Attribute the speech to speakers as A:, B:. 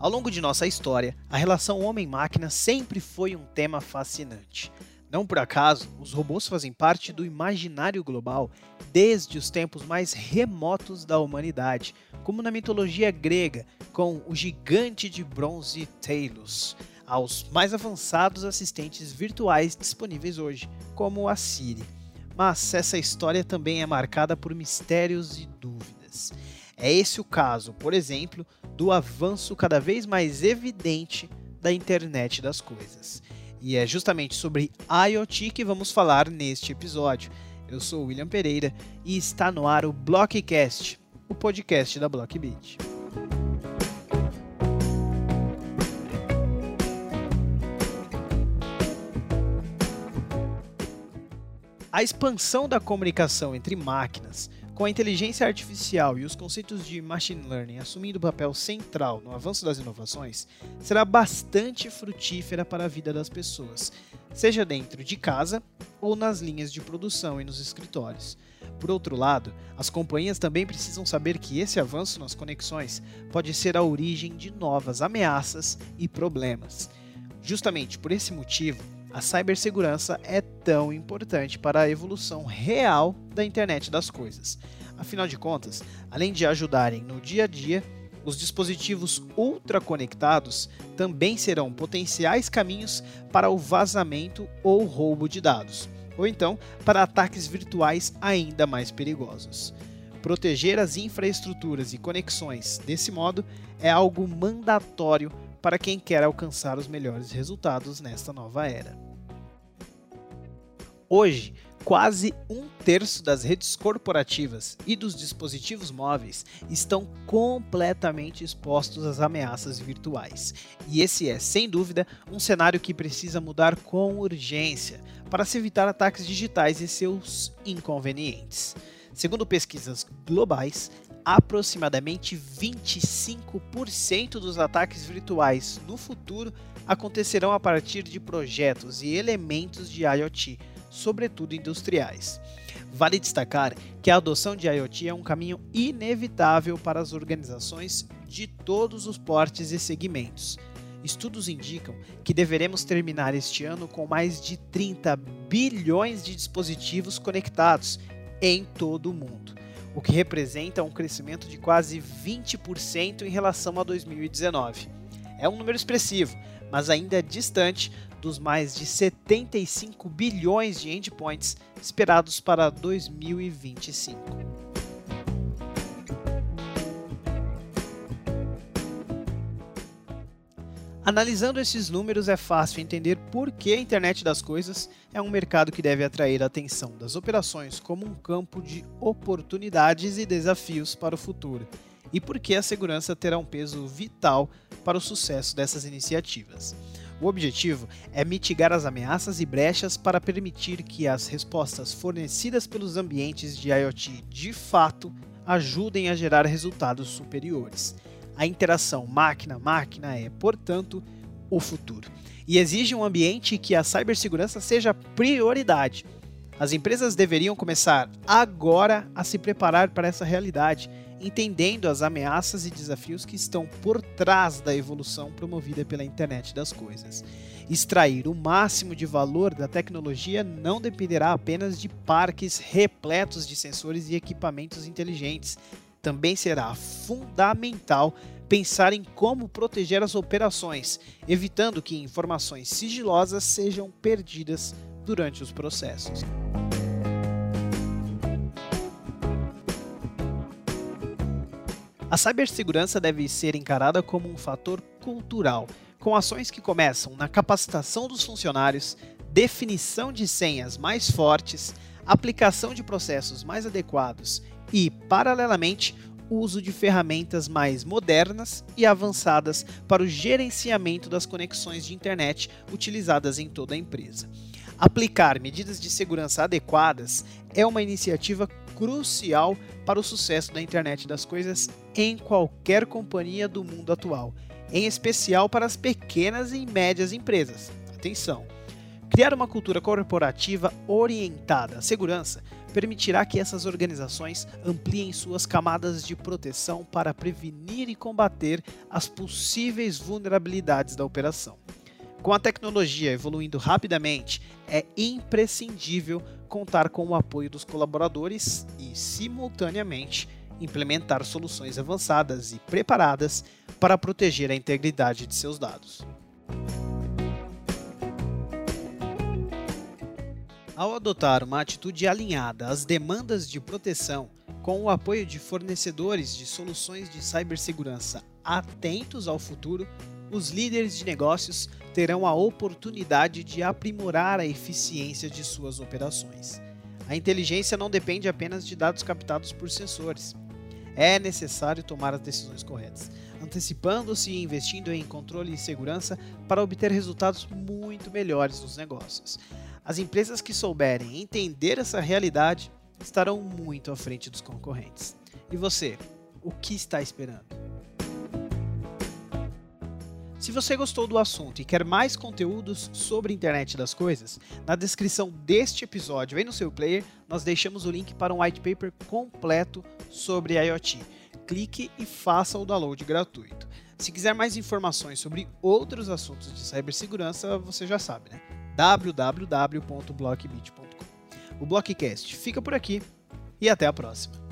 A: Ao longo de nossa história, a relação homem-máquina sempre foi um tema fascinante. Não por acaso, os robôs fazem parte do imaginário global desde os tempos mais remotos da humanidade, como na mitologia grega, com o gigante de bronze Talos, aos mais avançados assistentes virtuais disponíveis hoje, como a Siri. Mas essa história também é marcada por mistérios e dúvidas. É esse o caso, por exemplo, do avanço cada vez mais evidente da internet das coisas. E é justamente sobre IoT que vamos falar neste episódio. Eu sou William Pereira e está no ar o Blockcast, o podcast da Blockbeat. A expansão da comunicação entre máquinas com a inteligência artificial e os conceitos de machine learning assumindo papel central no avanço das inovações, será bastante frutífera para a vida das pessoas, seja dentro de casa ou nas linhas de produção e nos escritórios. Por outro lado, as companhias também precisam saber que esse avanço nas conexões pode ser a origem de novas ameaças e problemas. Justamente por esse motivo, a cibersegurança é tão importante para a evolução real da internet das coisas. Afinal de contas, além de ajudarem no dia a dia, os dispositivos ultraconectados também serão potenciais caminhos para o vazamento ou roubo de dados, ou então para ataques virtuais ainda mais perigosos. Proteger as infraestruturas e conexões desse modo é algo mandatório para quem quer alcançar os melhores resultados nesta nova era. Hoje, quase um terço das redes corporativas e dos dispositivos móveis estão completamente expostos às ameaças virtuais. E esse é, sem dúvida, um cenário que precisa mudar com urgência para se evitar ataques digitais e seus inconvenientes. Segundo pesquisas globais, aproximadamente 25% dos ataques virtuais no futuro acontecerão a partir de projetos e elementos de IoT, sobretudo industriais. Vale destacar que a adoção de IoT é um caminho inevitável para as organizações de todos os portes e segmentos. Estudos indicam que deveremos terminar este ano com mais de 30 bilhões de dispositivos conectados em todo o mundo o que representa um crescimento de quase 20% em relação a 2019. É um número expressivo, mas ainda é distante dos mais de 75 bilhões de endpoints esperados para 2025. Analisando esses números, é fácil entender por que a internet das coisas é um mercado que deve atrair a atenção das operações como um campo de oportunidades e desafios para o futuro, e por que a segurança terá um peso vital para o sucesso dessas iniciativas. O objetivo é mitigar as ameaças e brechas para permitir que as respostas fornecidas pelos ambientes de IoT de fato ajudem a gerar resultados superiores. A interação máquina-máquina é, portanto, o futuro. E exige um ambiente que a cibersegurança seja prioridade. As empresas deveriam começar agora a se preparar para essa realidade, entendendo as ameaças e desafios que estão por trás da evolução promovida pela internet das coisas. Extrair o máximo de valor da tecnologia não dependerá apenas de parques repletos de sensores e equipamentos inteligentes também será fundamental pensar em como proteger as operações, evitando que informações sigilosas sejam perdidas durante os processos. A cibersegurança deve ser encarada como um fator cultural, com ações que começam na capacitação dos funcionários, definição de senhas mais fortes, aplicação de processos mais adequados e, paralelamente, o uso de ferramentas mais modernas e avançadas para o gerenciamento das conexões de internet utilizadas em toda a empresa. Aplicar medidas de segurança adequadas é uma iniciativa crucial para o sucesso da internet das coisas em qualquer companhia do mundo atual, em especial para as pequenas e médias empresas. Atenção! Criar uma cultura corporativa orientada à segurança permitirá que essas organizações ampliem suas camadas de proteção para prevenir e combater as possíveis vulnerabilidades da operação. Com a tecnologia evoluindo rapidamente, é imprescindível contar com o apoio dos colaboradores e, simultaneamente, implementar soluções avançadas e preparadas para proteger a integridade de seus dados. Ao adotar uma atitude alinhada às demandas de proteção, com o apoio de fornecedores de soluções de cibersegurança atentos ao futuro, os líderes de negócios terão a oportunidade de aprimorar a eficiência de suas operações. A inteligência não depende apenas de dados captados por sensores. É necessário tomar as decisões corretas, antecipando-se e investindo em controle e segurança para obter resultados muito melhores nos negócios. As empresas que souberem entender essa realidade estarão muito à frente dos concorrentes. E você, o que está esperando? Se você gostou do assunto e quer mais conteúdos sobre a internet das coisas, na descrição deste episódio aí no seu player, nós deixamos o link para um white paper completo sobre IoT. Clique e faça o download gratuito. Se quiser mais informações sobre outros assuntos de cibersegurança, você já sabe, né? www.blockbit.com. O Blockcast fica por aqui e até a próxima.